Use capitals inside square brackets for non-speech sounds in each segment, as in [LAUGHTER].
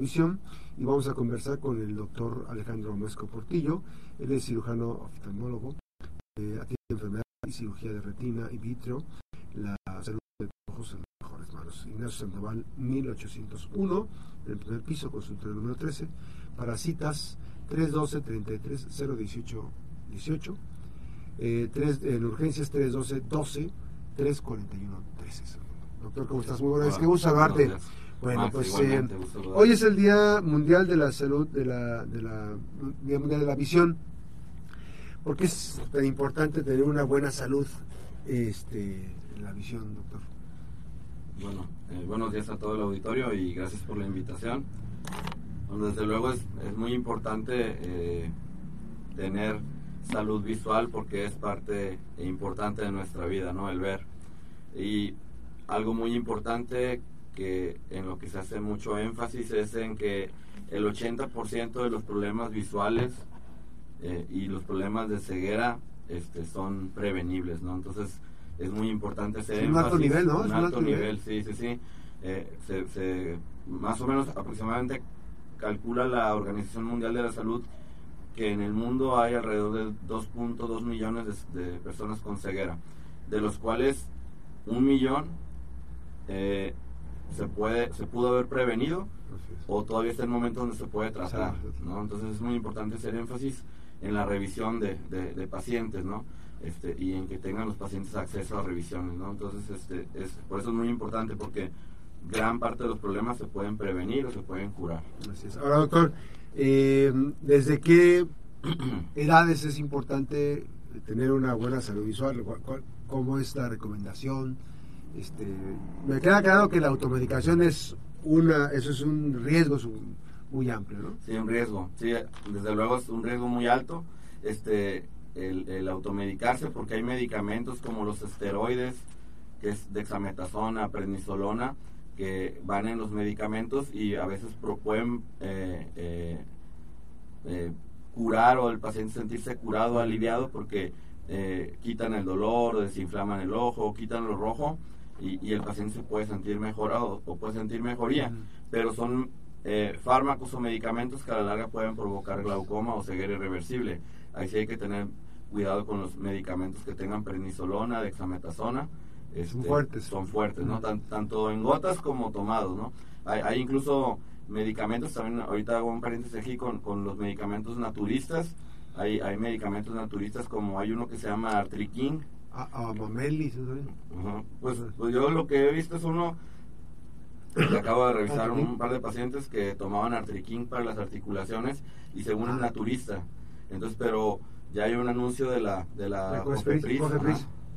visión y vamos a conversar con el doctor Alejandro Muesco Portillo. Él es cirujano oftalmólogo, eh, atiende enfermedad y cirugía de retina y vitrio, la salud de los ojos en las mejores manos. Ignacio Sandoval, 1801, en el primer piso, consultorio número 13, para citas 312 33 018 18, eh, en urgencias 312 12 341 13. Doctor, ¿cómo estás? Muy buenas, qué gusto saludarte. Bueno, ah, pues eh, hoy es el Día Mundial de la Salud, de la, de la Día Mundial de la Visión. ¿Por qué es tan importante tener una buena salud este, la visión, doctor? Bueno, eh, buenos días a todo el auditorio y gracias por la invitación. Bueno, desde luego es, es muy importante eh, tener salud visual porque es parte importante de nuestra vida, ¿no? El ver. Y algo muy importante que en lo que se hace mucho énfasis es en que el 80% de los problemas visuales eh, y los problemas de ceguera este, son prevenibles, ¿no? Entonces es muy importante ese un alto nivel, ¿no? Un, alto, nivel, sí, sí, sí. Eh, se, más o menos aproximadamente calcula la Organización Mundial de la Salud que en el mundo hay alrededor de 2.2 millones de, de, personas con ceguera, de los cuales un millón eh, se puede se pudo haber prevenido o todavía está el momento donde se puede tratar ¿no? entonces es muy importante hacer énfasis en la revisión de, de, pacientes no este y en que tengan los pacientes acceso a revisiones no entonces este es por eso es muy importante porque gran parte de los problemas se pueden prevenir o se pueden curar. Ahora doctor eh, desde qué [CLEARS THROAT] edades es importante tener una buena salud visual cómo es la recomendación este, me queda claro que la automedicación es una, eso es un riesgo muy amplio, ¿no? Sí, un riesgo, sí, desde luego es un riesgo muy alto, este, el, automedicarse, porque hay medicamentos como los esteroides, que es dexametasona, prednisolona, que van en los medicamentos y a veces pueden eh, eh, eh, curar o el paciente sentirse curado, aliviado, porque quitan el dolor, desinflaman el ojo, quitan lo rojo y, el paciente se puede sentir mejorado o puede sentir mejoría, pero son eh, fármacos o medicamentos que a la larga pueden provocar glaucoma o ceguera irreversible. Ahí sí hay que tener cuidado con los medicamentos que tengan pernisolona, dexametasona. Este, son fuertes. Son fuertes, ¿no? tanto en gotas como tomados, ¿no? Hay, hay, incluso medicamentos, también ahorita hago un paréntesis aquí con, con los medicamentos naturistas. Hay, hay medicamentos naturistas como hay uno que se llama Artriquín, a, a Mamelis. Pues, pues, yo lo que he visto es uno que acabo de revisar un par de pacientes que tomaban artriquín para las articulaciones y según el naturista. Entonces, pero ya hay un anuncio de la de la,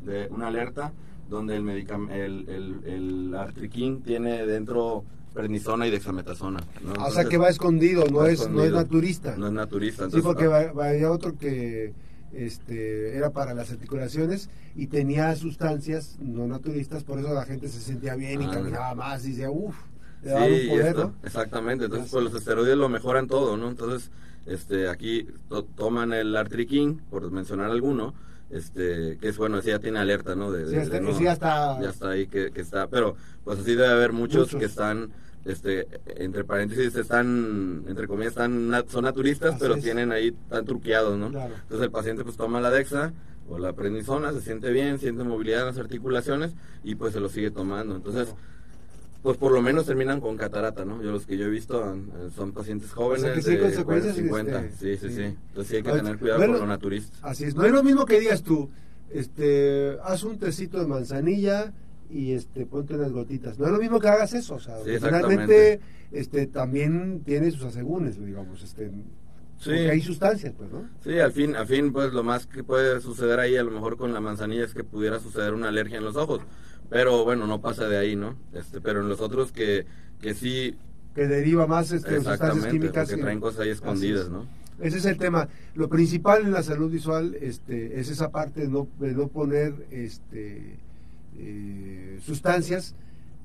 de una alerta donde el, el, el, el artriquín tiene dentro prednisona y dexametasona. o sea que va escondido, no, es, no es naturista. No es naturista. sí, porque ah, otro que este, era para las articulaciones y tenía sustancias no naturistas, por eso la gente se sentía bien y ah, caminaba más y decía, uff, le un poder, Exactamente, entonces pues los esteroides lo mejoran todo, ¿no? Entonces, este, aquí toman el Artriquín, por mencionar alguno, este, que es bueno, así ya tiene alerta, ¿no? De, ya está, ya está ahí, que, que, está, pero pues así debe haber muchos. que están este entre paréntesis están entre comillas están son naturistas pero tienen ahí tan truqueados no entonces el paciente pues toma la dexa o la prednisona se siente bien siente movilidad en las articulaciones y pues se lo sigue tomando. Entonces pues por lo menos terminan con catarata, ¿no? Yo los que yo he visto son pacientes jóvenes de 50, este, sí, sí, sí, Entonces sí hay que tener cuidado con los naturistas. Así es, no es lo mismo que digas tú, este, haz un tecito de manzanilla, y este ponte unas gotitas. No es lo mismo que hagas eso, o sea, realmente este también tiene sus asegúnes, digamos, este porque hay sustancias, pues, ¿no? Sí, al fin, al fin, pues lo más que puede suceder ahí, a lo mejor con la manzanilla, es que pudiera suceder una alergia en los ojos. Pero bueno, no pasa de ahí, ¿no? Este, pero en los otros que, que sí. Que deriva más este, sustancias químicas. Que traen cosas ahí escondidas, ¿no? Ese es el tema. Lo principal en la salud visual este, es esa parte de no, de no poner este, eh, sustancias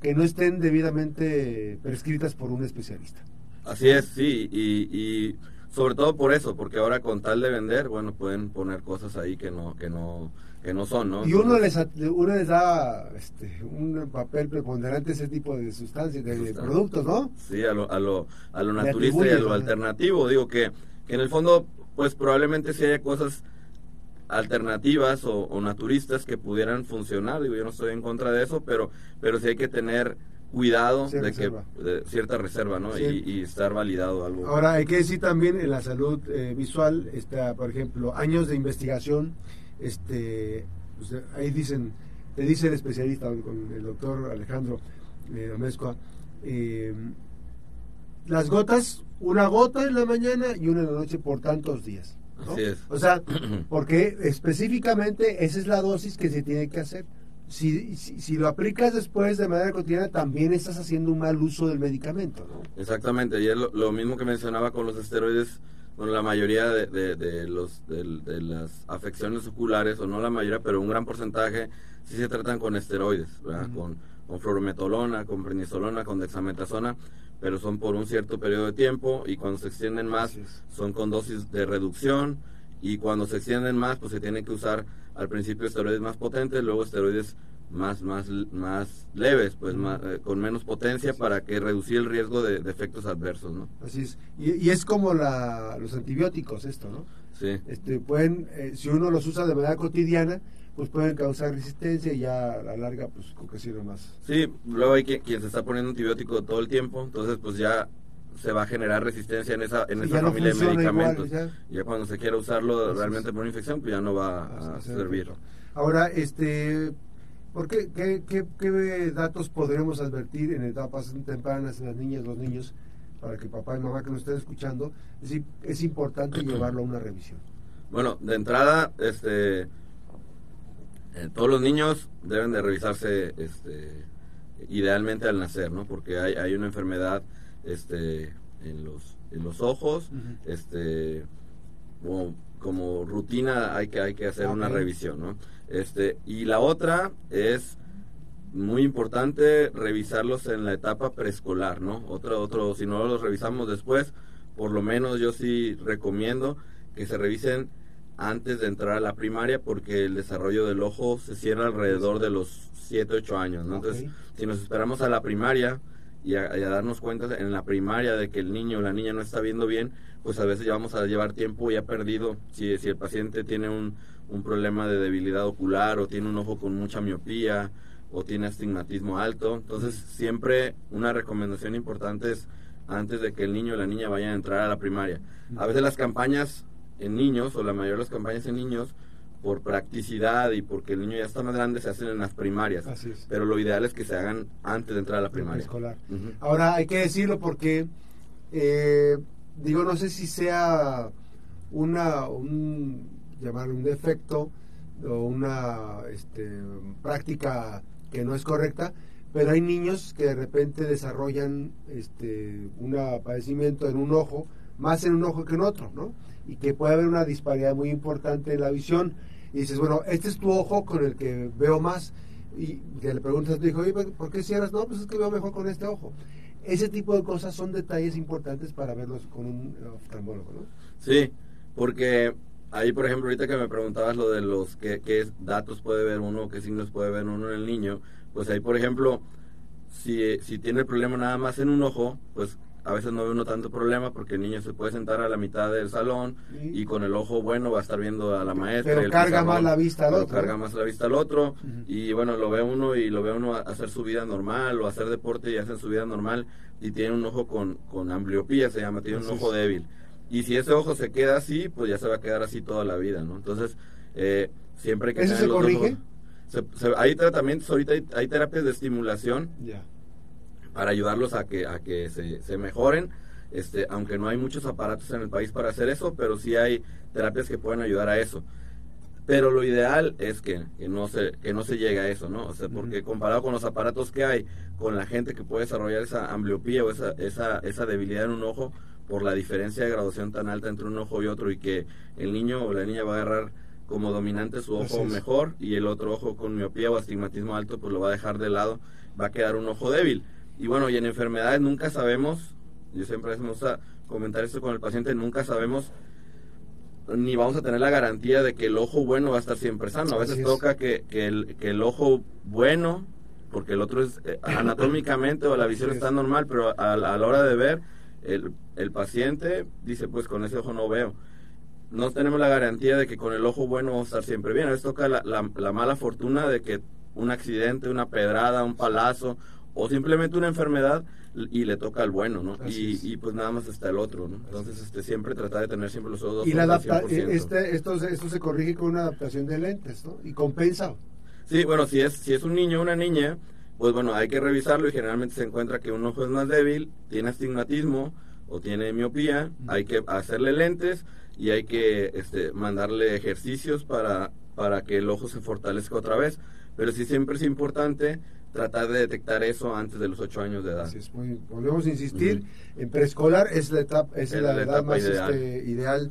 que no estén debidamente prescritas por un especialista. Así es, sí, y, sobre todo por eso, porque ahora con tal de vender, bueno, pueden poner cosas ahí que no, que no, que no son, ¿no? Y uno les, uno les da este, un papel preponderante a ese tipo de sustancias, de, productos, ¿no? Sí, a lo, a lo, a lo naturista y a lo alternativo. Digo que, que en el fondo, pues probablemente sí haya cosas alternativas o, naturistas que pudieran funcionar. Digo, yo no estoy en contra de eso, pero, pero sí hay que tener cuidado de que cierta reserva ¿no? Y, estar validado algo ahora hay que decir también en la salud eh, visual está por ejemplo años de investigación este pues, ahí dicen te dice el especialista con el doctor Alejandro eh, eh, las gotas una gota en la mañana y una en la noche por tantos días Así es. o sea [CLEARS THROAT] porque específicamente esa es la dosis que se tiene que hacer si, si, lo aplicas después de manera cotidiana, también estás haciendo un mal uso del medicamento, ¿no? Exactamente, y es lo, mismo que mencionaba con los esteroides, con la mayoría de, de, los, de, las afecciones oculares, o no la mayoría, pero un gran porcentaje sí se tratan con esteroides, con, con fluorometolona, con prednisolona, con dexametasona, pero son por un cierto periodo de tiempo y cuando se extienden más son con dosis de reducción y cuando se extienden más pues se tiene que usar al principio esteroides más potentes, luego esteroides más más más leves, pues eh, con menos potencia para que reducir el riesgo de, efectos adversos, ¿no? Así es. Y, es como la, los antibióticos esto, ¿no? Sí. Este pueden eh, si uno los usa de manera cotidiana, pues pueden causar resistencia y ya a la larga pues sirve más. Sí, luego hay quien, quien se está poniendo antibiótico todo el tiempo, entonces pues ya se va a generar resistencia en esa, en esa familia de medicamentos. ya. cuando se quiera usarlo realmente por una infección, pues ya no va a, servir. Ahora, este, ¿por qué, qué, datos podremos advertir en etapas tempranas en las niñas, los niños, para que papá y mamá que nos estén escuchando, es, es importante [CLEARS THROAT] llevarlo a una revisión? Bueno, de entrada, este, eh, todos los niños deben de revisarse, este, idealmente al nacer, ¿no? Porque hay, hay una enfermedad este, en, los, en los ojos, este, como, rutina hay que, hay que hacer una revisión, ¿no? Este, y la otra es muy importante revisarlos en la etapa preescolar, ¿no? Otro, otro, si no los revisamos después, por lo menos yo sí recomiendo que se revisen antes de entrar a la primaria porque el desarrollo del ojo se cierra alrededor de los 7, 8 años, ¿no? Entonces, si nos esperamos a la primaria, y a, darnos cuenta en la primaria de que el niño o la niña no está viendo bien, pues a veces ya vamos a llevar tiempo ya perdido. Si, si el paciente tiene un, un problema de debilidad ocular o tiene un ojo con mucha miopía o tiene astigmatismo alto, entonces siempre una recomendación importante es antes de que el niño o la niña vayan a entrar a la primaria. A veces las campañas en niños o la mayoría de las campañas en niños por practicidad y porque el niño ya está más grande, se hacen en las primarias. Pero lo ideal es que se hagan antes de entrar a la primaria. Escolar. Ahora, hay que decirlo porque, eh, digo, no sé si sea una, un, llamar un defecto o una este, práctica que no es correcta, pero hay niños que de repente desarrollan este, un padecimiento en un ojo, más en un ojo que en otro, ¿no? Y que puede haber una disparidad muy importante en la visión y dices, bueno, este es tu ojo con el que veo más. Y que le preguntas a tu hijo, ¿por qué cierras? No, pues es que veo mejor con este ojo. Ese tipo de cosas son detalles importantes para verlos con un oftalmólogo, ¿no? Sí, porque ahí, por ejemplo, ahorita que me preguntabas lo de los qué, qué datos puede ver uno, qué signos puede ver uno en el niño, pues ahí, por ejemplo, si, si tiene el problema nada más en un ojo, pues a veces no ve uno tanto problema porque el niño se puede sentar a la mitad del salón y con el ojo bueno va a estar viendo a la maestra. Pero carga más la vista al otro. Carga más la vista al otro y bueno, lo ve uno y lo ve uno hacer su vida normal o hacer deporte y hacer su vida normal y tiene un ojo con, con ambliopía, se llama, tiene un ojo débil. Y si ese ojo se queda así, pues ya se va a quedar así toda la vida, ¿no? Entonces, eh, siempre hay que... ¿Eso se corrige? hay tratamientos, ahorita hay, terapias de estimulación. Ya para ayudarlos a que, a que se, se mejoren. Este, aunque no hay muchos aparatos en el país para hacer eso, pero sí hay terapias que pueden ayudar a eso. Pero lo ideal es que, que no se que no se llegue a eso, ¿no? O sea, porque comparado con los aparatos que hay, con la gente que puede desarrollar esa ambliopía o esa, esa, esa debilidad en un ojo, por la diferencia de graduación tan alta entre un ojo y otro, y que el niño o la niña va a agarrar como dominante su ojo mejor y el otro ojo con miopía o astigmatismo alto, pues lo va a dejar de lado, va a quedar un ojo débil. Y bueno, y en enfermedades nunca sabemos, yo siempre me gusta comentar esto con el paciente, nunca sabemos ni vamos a tener la garantía de que el ojo bueno va a estar siempre sano. A veces toca que, que, el, que el ojo bueno, porque el otro es eh, [COUGHS] anatómicamente o la visión está normal, pero a, a, la hora de ver, el, el paciente dice, pues con ese ojo no veo. No tenemos la garantía de que con el ojo bueno vamos a estar siempre bien. A veces toca la, la, la mala fortuna de que un accidente, una pedrada, un palazo o simplemente una enfermedad y le toca al bueno, ¿no? Y, y, pues nada más está el otro, ¿no? Entonces, este, siempre tratar de tener siempre los ojos Y la adapta este, esto, esto se corrige con una adaptación de lentes, ¿no? Y compensa. Sí, bueno, si es, si es un niño o una niña, pues bueno, hay que revisarlo y generalmente se encuentra que un ojo es más débil, tiene astigmatismo o tiene miopía, hay que hacerle lentes y hay que este, mandarle ejercicios para, para que el ojo se fortalezca otra vez. Pero sí siempre es importante tratar de detectar eso antes de los 8 años de edad. Así es, muy, volvemos a insistir, en preescolar es la etapa, es, la, edad más ideal. Este, ideal.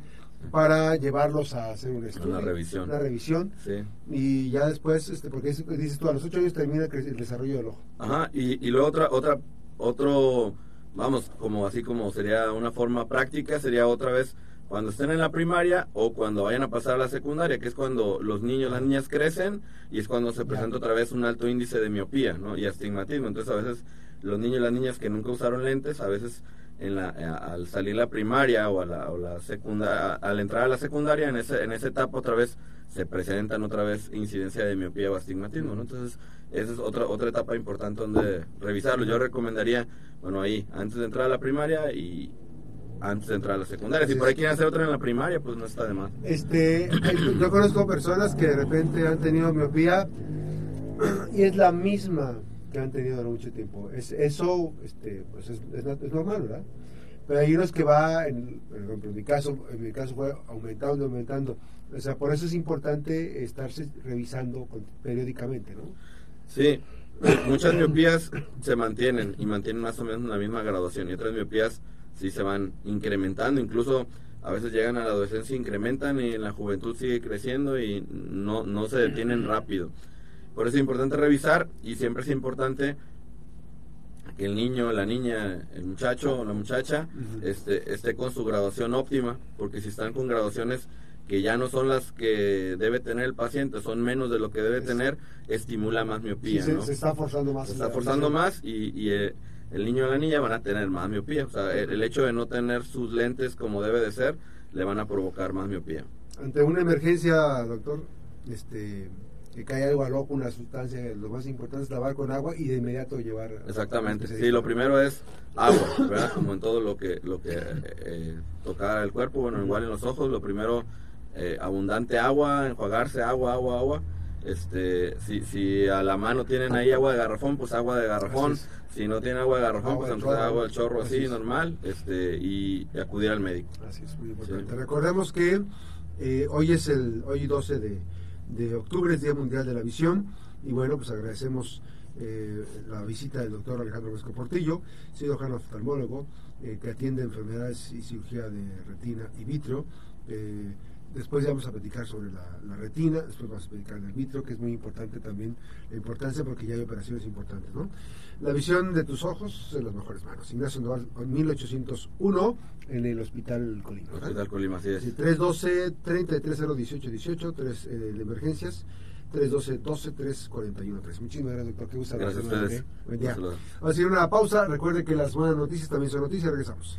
para llevarlos a hacer un estudio, una revisión, una revisión sí. y ya después, este, porque dices tú, a los 8 años termina el desarrollo del ojo. Ajá, y, y luego otra, otra, otro, vamos, como así como sería una forma práctica, sería otra vez cuando estén en la primaria o cuando vayan a pasar a la secundaria, que es cuando los niños, las niñas crecen y es cuando se presenta otra vez un alto índice de miopía ¿no? y astigmatismo. Entonces a veces los niños y las niñas que nunca usaron lentes, a veces en la, eh, al salir la primaria o, a la, o la secundaria, al entrar a la secundaria, en, ese, en esa etapa otra vez se presentan otra vez incidencia de miopía o astigmatismo. ¿no? Entonces esa es otra, otra etapa importante donde revisarlo. Yo recomendaría, bueno, ahí, antes de entrar a la primaria y antes de entrar a la secundaria. Si por ahí quieren hacer otra en la primaria, pues no está de más. Este, yo conozco personas que de repente han tenido miopía [CLEARS THROAT] y es la misma que han tenido durante mucho tiempo. Es, eso este, pues es, es, es, normal, ¿verdad? Pero hay unos que va, en, por ejemplo, en mi caso, en mi caso fue aumentando, aumentando. O sea, por eso es importante estarse revisando periódicamente, ¿no? Sí, muchas miopías se mantienen y mantienen más o menos la misma graduación y otras miopías sí se van incrementando, incluso a veces llegan a la adolescencia, incrementan y en la juventud sigue creciendo y no, no se detienen rápido. Por eso es importante revisar y siempre es importante que el niño, la niña, el muchacho o la muchacha este, esté con su graduación óptima, porque si están con graduaciones que ya no son las que debe tener el paciente, son menos de lo que debe tener, estimula más miopía. Sí, ¿no? se, está forzando más. Se está forzando más y, y eh, el niño o la niña van a tener más miopía. O sea, el, el, hecho de no tener sus lentes como debe de ser, le van a provocar más miopía. Ante una emergencia, doctor, este que cae algo al ojo, una sustancia, lo más importante es lavar con agua y de inmediato llevar. Exactamente. Sí, lo primero es agua, ¿verdad? Como en todo lo que lo que eh, toca el cuerpo, bueno, igual en los ojos, lo primero eh, abundante agua, enjuagarse agua, agua, agua. Este, si, si a la mano tienen ahí agua de garrafón, pues agua de garrafón. Si no tienen agua de garrafón, agua pues agua del chorro así, normal, este, y acudir al médico. Así es, muy importante. Sí. Recordemos que eh, hoy es el, hoy 12 de, de octubre, es Día Mundial de la Visión, y bueno, pues agradecemos eh, la visita del doctor Alejandro Vesco Portillo, cirujano oftalmólogo, eh, que atiende enfermedades y cirugía de retina y vitrio. Eh, después ya vamos a platicar sobre la, la, retina, después vamos a platicar del vitrio, que es muy importante también, la importancia porque ya hay operaciones importantes, ¿no? La visión de tus ojos en las mejores manos. Ignacio Noval, 1801, en el Hospital Colima. Hospital Colima, así es. Sí, 312-330-1818, 3 eh, de emergencias. 312-12-341-3. Muchísimas gracias, doctor. Qué gusto Gracias a ustedes. Buen día. Vamos a ir una pausa. Recuerde que las buenas noticias también son noticias. Regresamos.